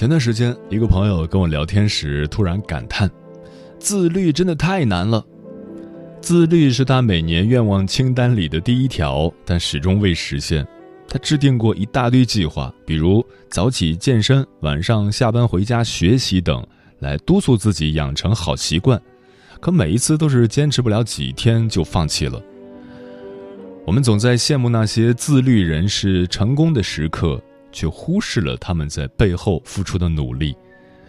前段时间，一个朋友跟我聊天时，突然感叹：“自律真的太难了。”自律是他每年愿望清单里的第一条，但始终未实现。他制定过一大堆计划，比如早起健身、晚上下班回家学习等，来督促自己养成好习惯。可每一次都是坚持不了几天就放弃了。我们总在羡慕那些自律人士成功的时刻。却忽视了他们在背后付出的努力。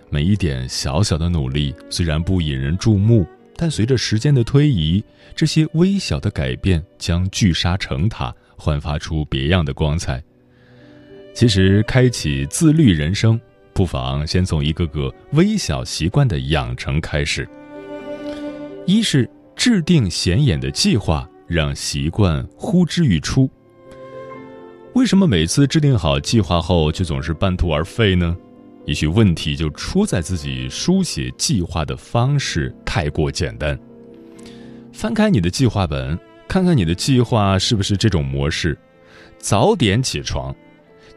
每一点小小的努力虽然不引人注目，但随着时间的推移，这些微小的改变将聚沙成塔，焕发出别样的光彩。其实，开启自律人生，不妨先从一个个微小习惯的养成开始。一是制定显眼的计划，让习惯呼之欲出。为什么每次制定好计划后，却总是半途而废呢？也许问题就出在自己书写计划的方式太过简单。翻开你的计划本，看看你的计划是不是这种模式：早点起床，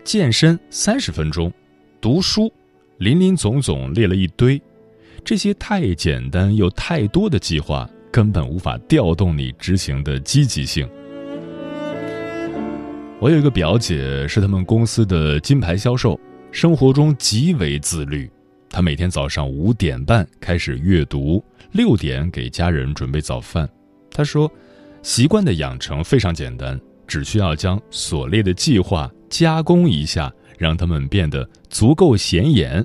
健身三十分钟，读书，林林总总列了一堆。这些太简单又太多的计划，根本无法调动你执行的积极性。我有一个表姐，是他们公司的金牌销售，生活中极为自律。她每天早上五点半开始阅读，六点给家人准备早饭。她说，习惯的养成非常简单，只需要将所列的计划加工一下，让他们变得足够显眼。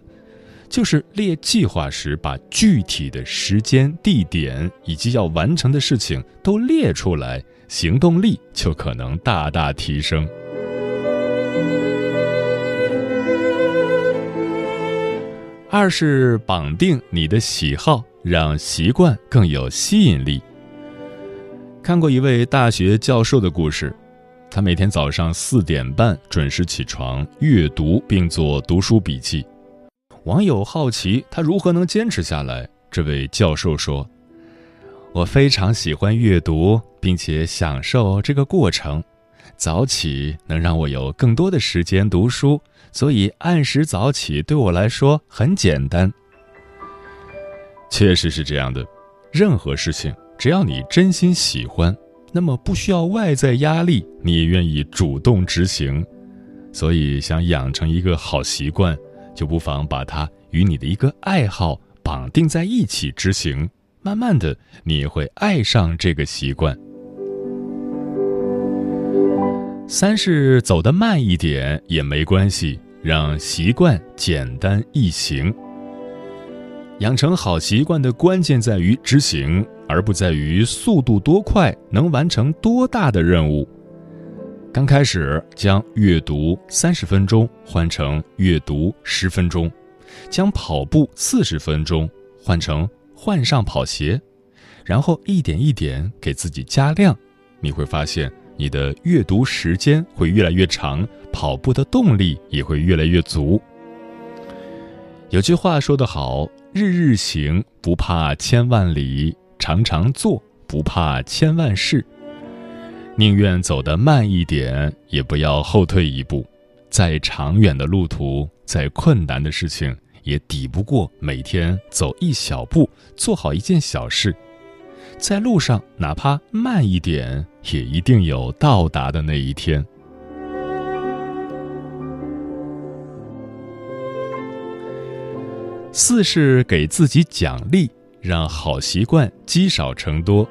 就是列计划时，把具体的时间、地点以及要完成的事情都列出来。行动力就可能大大提升。二是绑定你的喜好，让习惯更有吸引力。看过一位大学教授的故事，他每天早上四点半准时起床阅读并做读书笔记。网友好奇他如何能坚持下来，这位教授说。我非常喜欢阅读，并且享受这个过程。早起能让我有更多的时间读书，所以按时早起对我来说很简单。确实是这样的，任何事情只要你真心喜欢，那么不需要外在压力，你也愿意主动执行。所以，想养成一个好习惯，就不妨把它与你的一个爱好绑定在一起执行。慢慢的，你会爱上这个习惯。三是走得慢一点也没关系，让习惯简单易行。养成好习惯的关键在于执行，而不在于速度多快，能完成多大的任务。刚开始将阅读三十分钟换成阅读十分钟，将跑步四十分钟换成。换上跑鞋，然后一点一点给自己加量，你会发现你的阅读时间会越来越长，跑步的动力也会越来越足。有句话说得好：“日日行，不怕千万里；常常做，不怕千万事。”宁愿走得慢一点，也不要后退一步。再长远的路途，再困难的事情。也抵不过每天走一小步做好一件小事。在路上哪怕慢一点也一定有到达的那一天。四是给自己奖励让好习惯积少成多。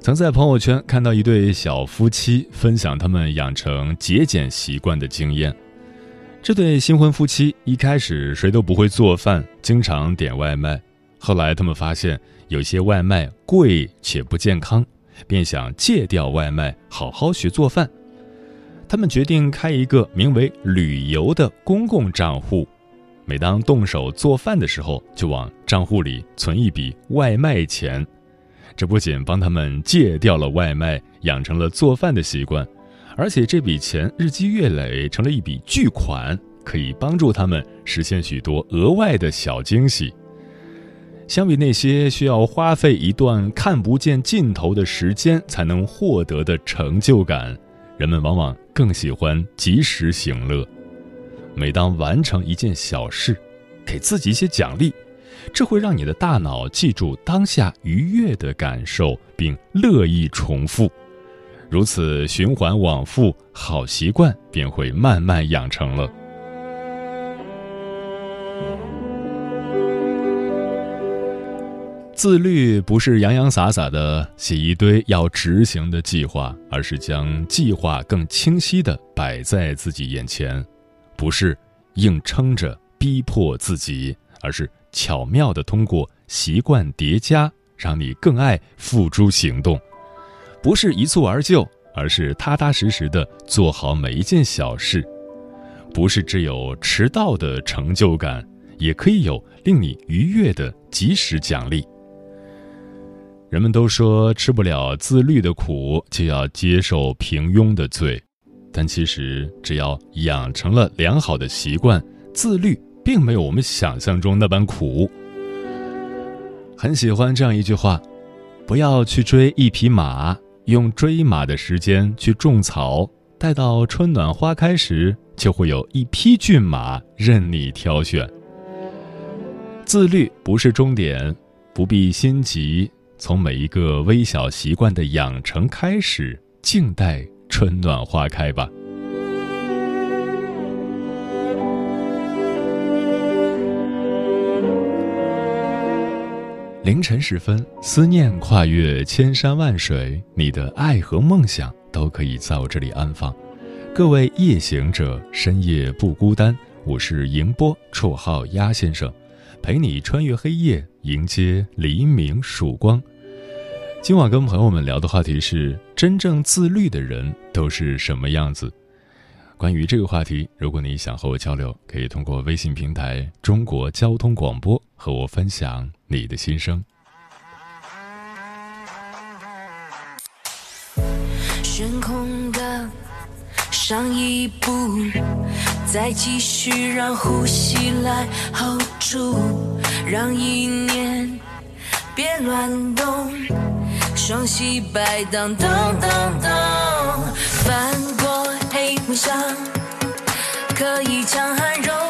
曾在朋友圈看到一对小夫妻分享他们养成节俭习惯的经验这对新婚夫妻一开始谁都不会做饭，经常点外卖。后来他们发现有些外卖贵且不健康，便想戒掉外卖，好好学做饭。他们决定开一个名为“旅游”的公共账户，每当动手做饭的时候，就往账户里存一笔外卖钱。这不仅帮他们戒掉了外卖，养成了做饭的习惯，而且这笔钱日积月累成了一笔巨款，可以帮助他们实现许多额外的小惊喜。相比那些需要花费一段看不见尽头的时间才能获得的成就感，人们往往更喜欢及时行乐。每当完成一件小事，给自己一些奖励。这会让你的大脑记住当下愉悦的感受，并乐意重复，如此循环往复，好习惯便会慢慢养成了。自律不是洋洋洒洒的写一堆要执行的计划，而是将计划更清晰的摆在自己眼前，不是硬撑着逼迫自己，而是。巧妙地通过习惯叠加，让你更爱付诸行动，不是一蹴而就，而是踏踏实实的做好每一件小事。不是只有迟到的成就感，也可以有令你愉悦的及时奖励。人们都说吃不了自律的苦，就要接受平庸的罪，但其实只要养成了良好的习惯，自律。并没有我们想象中那般苦。很喜欢这样一句话：“不要去追一匹马，用追马的时间去种草，待到春暖花开时，就会有一匹骏马任你挑选。”自律不是终点，不必心急，从每一个微小习惯的养成开始，静待春暖花开吧。凌晨时分，思念跨越千山万水，你的爱和梦想都可以在我这里安放。各位夜行者，深夜不孤单。我是迎波，绰号鸭先生，陪你穿越黑夜，迎接黎明曙光。今晚跟朋友们聊的话题是：真正自律的人都是什么样子？关于这个话题，如果你想和我交流，可以通过微信平台“中国交通广播”和我分享你的心声。悬空的上一步，再继续让呼吸来 hold 住，让意念别乱动，双膝摆荡，咚咚咚，梦想可以强悍柔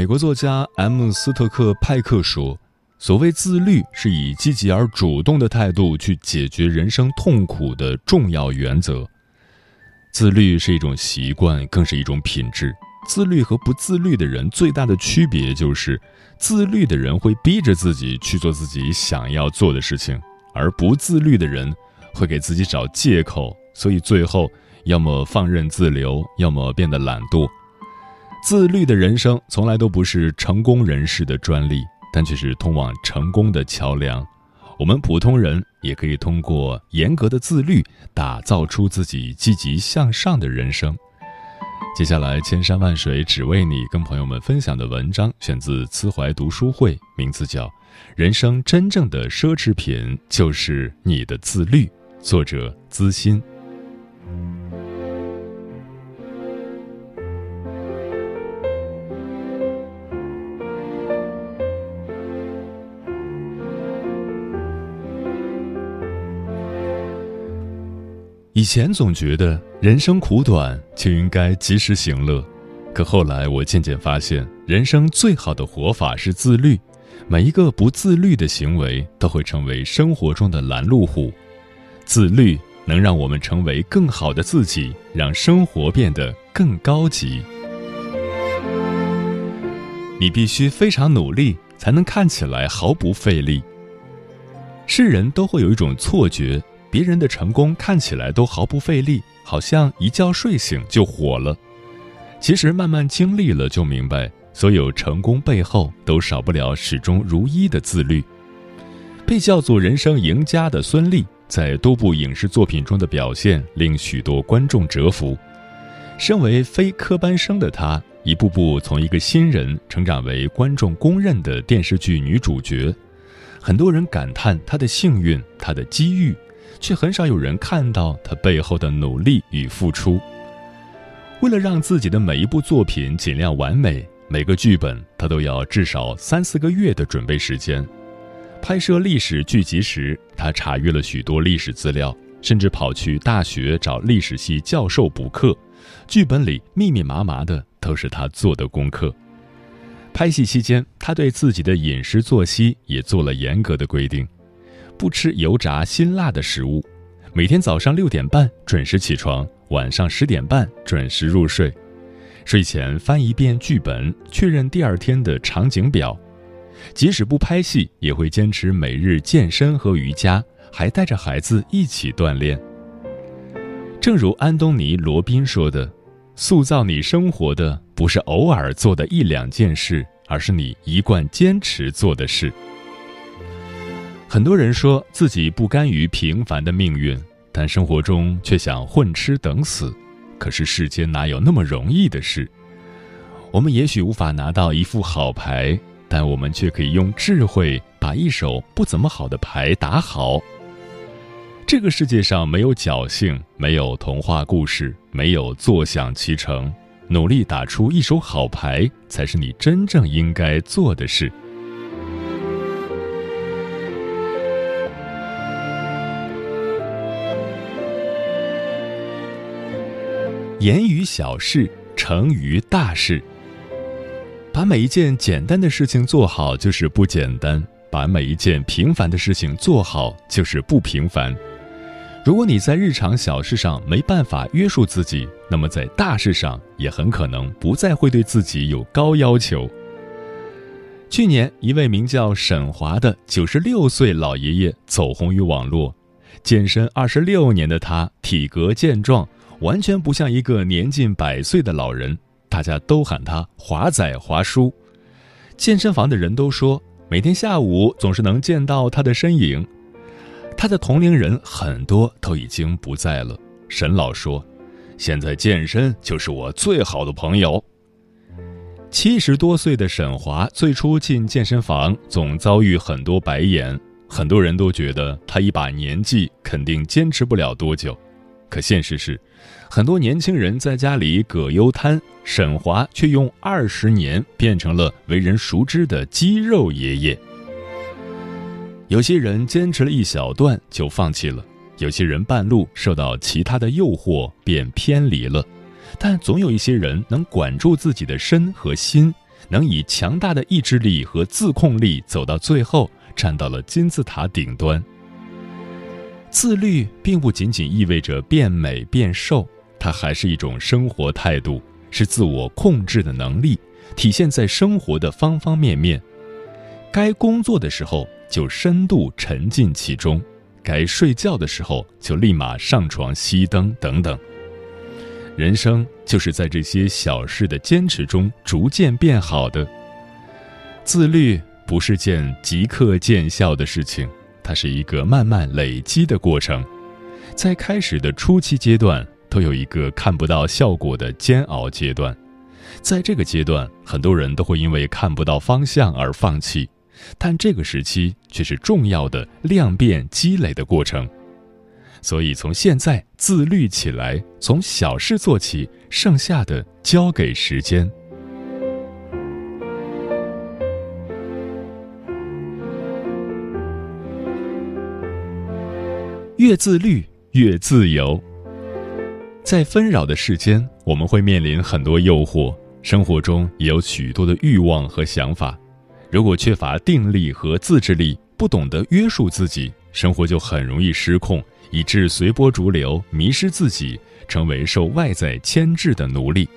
美国作家 M. 斯特克派克说：“所谓自律，是以积极而主动的态度去解决人生痛苦的重要原则。自律是一种习惯，更是一种品质。自律和不自律的人最大的区别就是，自律的人会逼着自己去做自己想要做的事情，而不自律的人会给自己找借口，所以最后要么放任自流，要么变得懒惰。”自律的人生从来都不是成功人士的专利，但却是通往成功的桥梁。我们普通人也可以通过严格的自律，打造出自己积极向上的人生。接下来，千山万水只为你，跟朋友们分享的文章选自慈怀读书会，名字叫《人生真正的奢侈品就是你的自律》，作者资欣。以前总觉得人生苦短，就应该及时行乐。可后来我渐渐发现，人生最好的活法是自律。每一个不自律的行为，都会成为生活中的拦路虎。自律能让我们成为更好的自己，让生活变得更高级。你必须非常努力，才能看起来毫不费力。世人都会有一种错觉。别人的成功看起来都毫不费力，好像一觉睡醒就火了。其实慢慢经历了，就明白，所有成功背后都少不了始终如一的自律。被叫做人生赢家的孙俪，在多部影视作品中的表现令许多观众折服。身为非科班生的她，一步步从一个新人成长为观众公认的电视剧女主角。很多人感叹她的幸运，她的机遇。却很少有人看到他背后的努力与付出。为了让自己的每一部作品尽量完美，每个剧本他都要至少三四个月的准备时间。拍摄历史剧集时，他查阅了许多历史资料，甚至跑去大学找历史系教授补课。剧本里密密麻麻的都是他做的功课。拍戏期间，他对自己的饮食作息也做了严格的规定。不吃油炸辛辣的食物，每天早上六点半准时起床，晚上十点半准时入睡。睡前翻一遍剧本，确认第二天的场景表。即使不拍戏，也会坚持每日健身和瑜伽，还带着孩子一起锻炼。正如安东尼·罗宾说的：“塑造你生活的不是偶尔做的一两件事，而是你一贯坚持做的事。”很多人说自己不甘于平凡的命运，但生活中却想混吃等死。可是世间哪有那么容易的事？我们也许无法拿到一副好牌，但我们却可以用智慧把一手不怎么好的牌打好。这个世界上没有侥幸，没有童话故事，没有坐享其成。努力打出一手好牌，才是你真正应该做的事。言于小事，成于大事。把每一件简单的事情做好，就是不简单；把每一件平凡的事情做好，就是不平凡。如果你在日常小事上没办法约束自己，那么在大事上也很可能不再会对自己有高要求。去年，一位名叫沈华的九十六岁老爷爷走红于网络，健身二十六年的他，体格健壮。完全不像一个年近百岁的老人，大家都喊他华仔华叔。健身房的人都说，每天下午总是能见到他的身影。他的同龄人很多都已经不在了。沈老说，现在健身就是我最好的朋友。七十多岁的沈华最初进健身房，总遭遇很多白眼，很多人都觉得他一把年纪肯定坚持不了多久。可现实是，很多年轻人在家里葛优瘫，沈华却用二十年变成了为人熟知的肌肉爷爷。有些人坚持了一小段就放弃了，有些人半路受到其他的诱惑便偏离了，但总有一些人能管住自己的身和心，能以强大的意志力和自控力走到最后，站到了金字塔顶端。自律并不仅仅意味着变美变瘦，它还是一种生活态度，是自我控制的能力，体现在生活的方方面面。该工作的时候就深度沉浸其中，该睡觉的时候就立马上床熄灯等等。人生就是在这些小事的坚持中逐渐变好的。自律不是件即刻见效的事情。它是一个慢慢累积的过程，在开始的初期阶段，都有一个看不到效果的煎熬阶段，在这个阶段，很多人都会因为看不到方向而放弃，但这个时期却是重要的量变积累的过程，所以从现在自律起来，从小事做起，剩下的交给时间。越自律越自由。在纷扰的世间，我们会面临很多诱惑，生活中也有许多的欲望和想法。如果缺乏定力和自制力，不懂得约束自己，生活就很容易失控，以致随波逐流，迷失自己，成为受外在牵制的奴隶。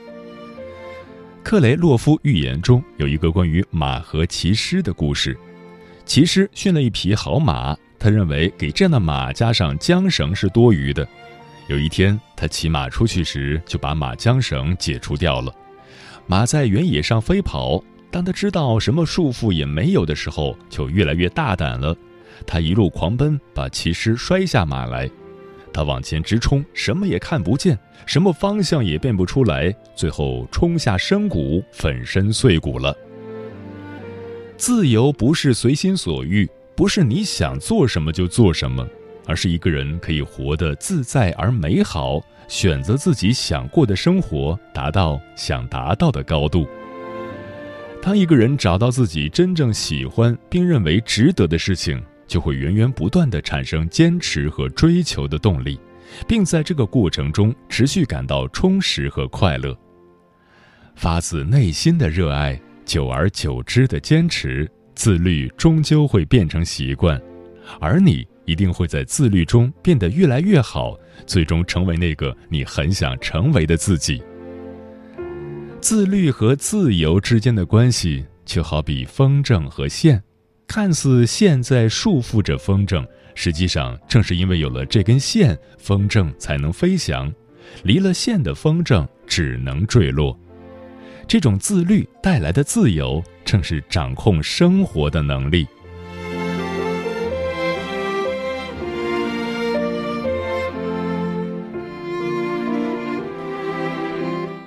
克雷洛夫寓言中有一个关于马和骑师的故事，骑师驯了一匹好马。他认为给这样的马加上缰绳是多余的。有一天，他骑马出去时，就把马缰绳解除掉了。马在原野上飞跑，当他知道什么束缚也没有的时候，就越来越大胆了。他一路狂奔，把骑师摔下马来。他往前直冲，什么也看不见，什么方向也辨不出来，最后冲下深谷，粉身碎骨了。自由不是随心所欲。不是你想做什么就做什么，而是一个人可以活得自在而美好，选择自己想过的生活，达到想达到的高度。当一个人找到自己真正喜欢并认为值得的事情，就会源源不断的产生坚持和追求的动力，并在这个过程中持续感到充实和快乐。发自内心的热爱，久而久之的坚持。自律终究会变成习惯，而你一定会在自律中变得越来越好，最终成为那个你很想成为的自己。自律和自由之间的关系，就好比风筝和线，看似线在束缚着风筝，实际上正是因为有了这根线，风筝才能飞翔，离了线的风筝只能坠落。这种自律带来的自由，正是掌控生活的能力。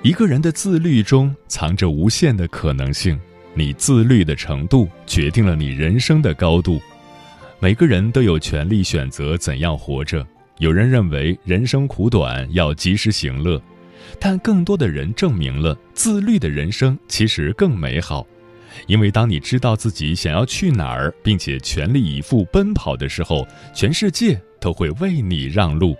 一个人的自律中藏着无限的可能性，你自律的程度决定了你人生的高度。每个人都有权利选择怎样活着。有人认为人生苦短，要及时行乐。但更多的人证明了，自律的人生其实更美好，因为当你知道自己想要去哪儿，并且全力以赴奔跑的时候，全世界都会为你让路。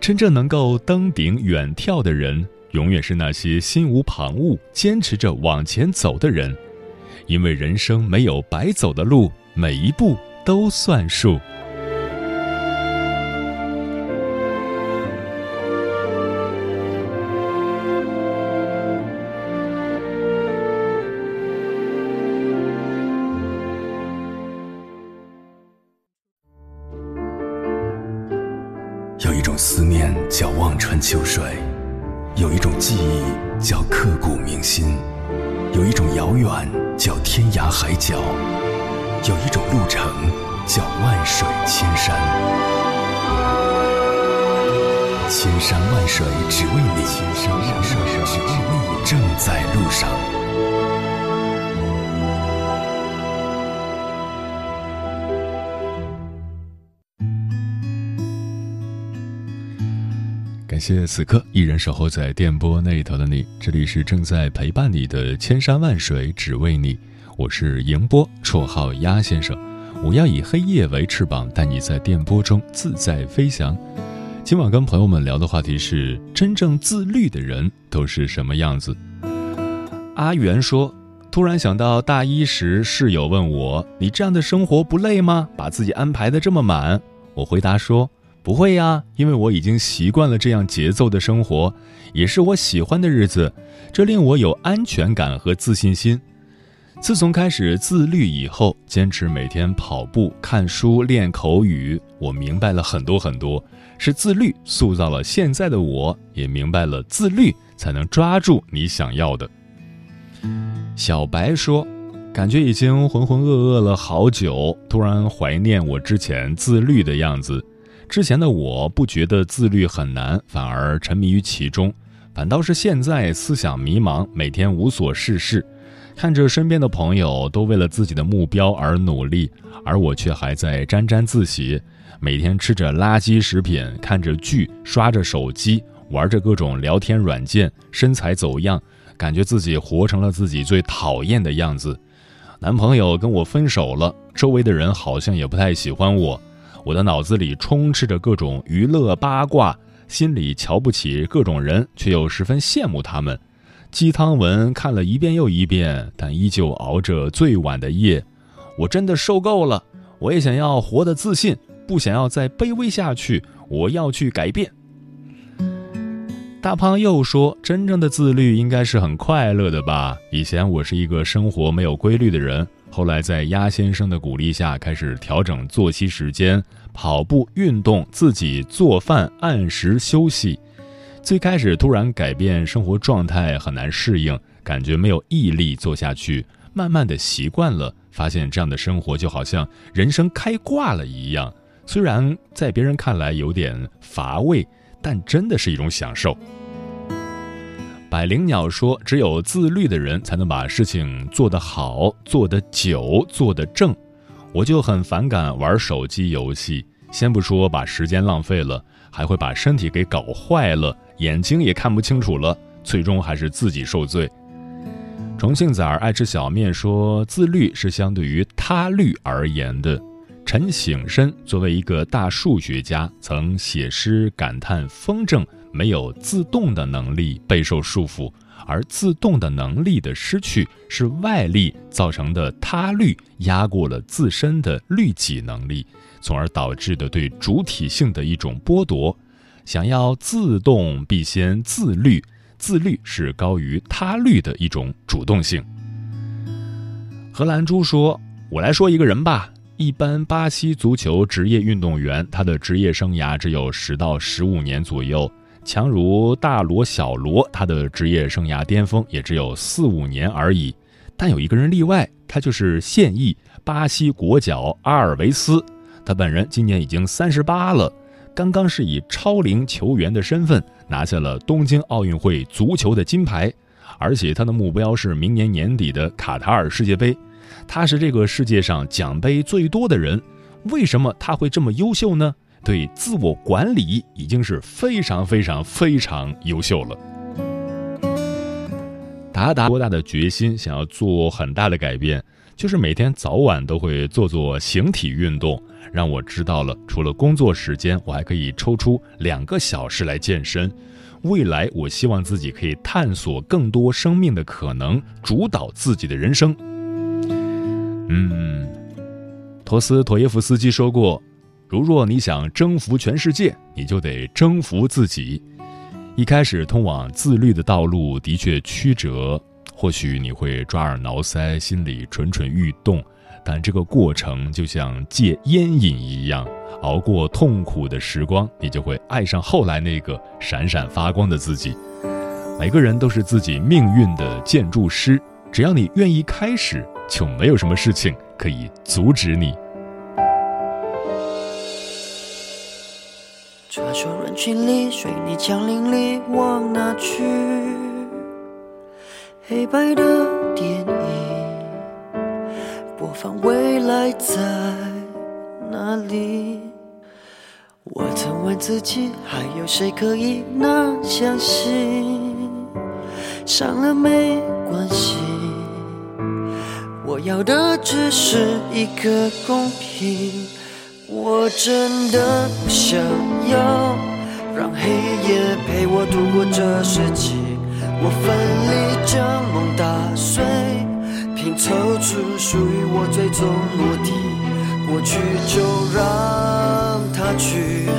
真正能够登顶远眺的人，永远是那些心无旁骛、坚持着往前走的人，因为人生没有白走的路，每一步都算数。谢此刻依然守候在电波那头的你，这里是正在陪伴你的千山万水只为你，我是迎波，绰号鸭先生。我要以黑夜为翅膀，带你在电波中自在飞翔。今晚跟朋友们聊的话题是：真正自律的人都是什么样子？阿元说：“突然想到大一时室友问我，你这样的生活不累吗？把自己安排的这么满。”我回答说。不会呀，因为我已经习惯了这样节奏的生活，也是我喜欢的日子，这令我有安全感和自信心。自从开始自律以后，坚持每天跑步、看书、练口语，我明白了很多很多。是自律塑造了现在的我，也明白了自律才能抓住你想要的。小白说：“感觉已经浑浑噩噩了好久，突然怀念我之前自律的样子。”之前的我不觉得自律很难，反而沉迷于其中，反倒是现在思想迷茫，每天无所事事，看着身边的朋友都为了自己的目标而努力，而我却还在沾沾自喜，每天吃着垃圾食品，看着剧，刷着手机，玩着各种聊天软件，身材走样，感觉自己活成了自己最讨厌的样子。男朋友跟我分手了，周围的人好像也不太喜欢我。我的脑子里充斥着各种娱乐八卦，心里瞧不起各种人，却又十分羡慕他们。鸡汤文看了一遍又一遍，但依旧熬着最晚的夜。我真的受够了，我也想要活得自信，不想要再卑微下去。我要去改变。大胖又说：“真正的自律应该是很快乐的吧？以前我是一个生活没有规律的人。”后来在鸭先生的鼓励下，开始调整作息时间，跑步运动，自己做饭，按时休息。最开始突然改变生活状态很难适应，感觉没有毅力做下去。慢慢的习惯了，发现这样的生活就好像人生开挂了一样。虽然在别人看来有点乏味，但真的是一种享受。百灵鸟说：“只有自律的人才能把事情做得好、做得久、做得正。”我就很反感玩手机游戏，先不说把时间浪费了，还会把身体给搞坏了，眼睛也看不清楚了，最终还是自己受罪。重庆崽儿爱吃小面说：“自律是相对于他律而言的。”陈醒身作为一个大数学家，曾写诗感叹风筝。没有自动的能力，备受束缚；而自动的能力的失去，是外力造成的他律压过了自身的律己能力，从而导致的对主体性的一种剥夺。想要自动，必先自律，自律是高于他律的一种主动性。荷兰猪说：“我来说一个人吧，一般巴西足球职业运动员，他的职业生涯只有十到十五年左右。”强如大罗、小罗，他的职业生涯巅峰也只有四五年而已。但有一个人例外，他就是现役巴西国脚阿尔维斯。他本人今年已经三十八了，刚刚是以超龄球员的身份拿下了东京奥运会足球的金牌，而且他的目标是明年年底的卡塔尔世界杯。他是这个世界上奖杯最多的人，为什么他会这么优秀呢？对自我管理已经是非常非常非常优秀了。达达多大的决心想要做很大的改变，就是每天早晚都会做做形体运动，让我知道了除了工作时间，我还可以抽出两个小时来健身。未来我希望自己可以探索更多生命的可能，主导自己的人生。嗯，托斯妥耶夫斯基说过。如若你想征服全世界，你就得征服自己。一开始通往自律的道路的确曲折，或许你会抓耳挠腮，心里蠢蠢欲动，但这个过程就像戒烟瘾一样，熬过痛苦的时光，你就会爱上后来那个闪闪发光的自己。每个人都是自己命运的建筑师，只要你愿意开始，就没有什么事情可以阻止你。穿梭人群里，水泥墙林里，往哪去？黑白的电影播放，未来在哪里？我曾问自己，还有谁可以那相信？伤了没关系，我要的只是一个公平。我真的不想要让黑夜陪我度过这世纪，我奋力将梦打碎，拼凑出属于我最终目的。过去就让它去，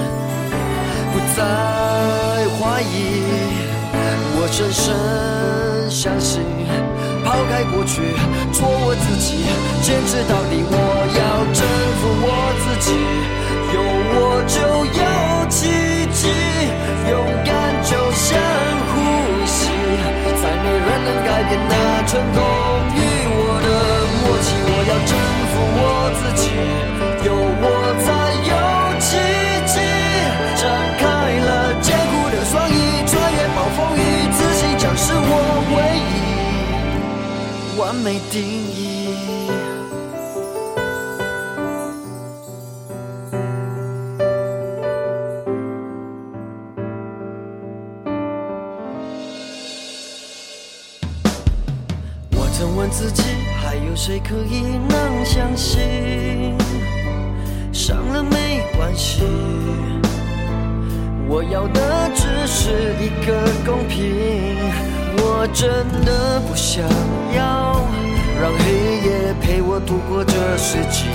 不再怀疑。我深深相信，抛开过去，做我自己，坚持到底。我要征服我自己。有我就有奇迹，勇敢就像呼吸，再没人能改变那成功与我的默契。我要征服我自己，有我才有奇迹。张开了坚固的双翼，穿越暴风雨，自信将是我唯一完美定义。心？伤了没关系，我要的只是一个公平。我真的不想要让黑夜陪我度过这世纪，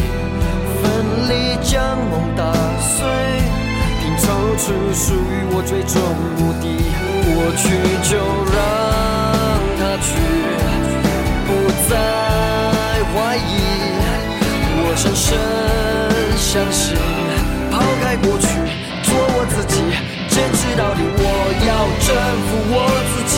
奋力将梦打碎，拼凑出属于我最终目的。过去就让它去。深深相信，抛开过去，做我自己，坚持到底。我要征服我自己，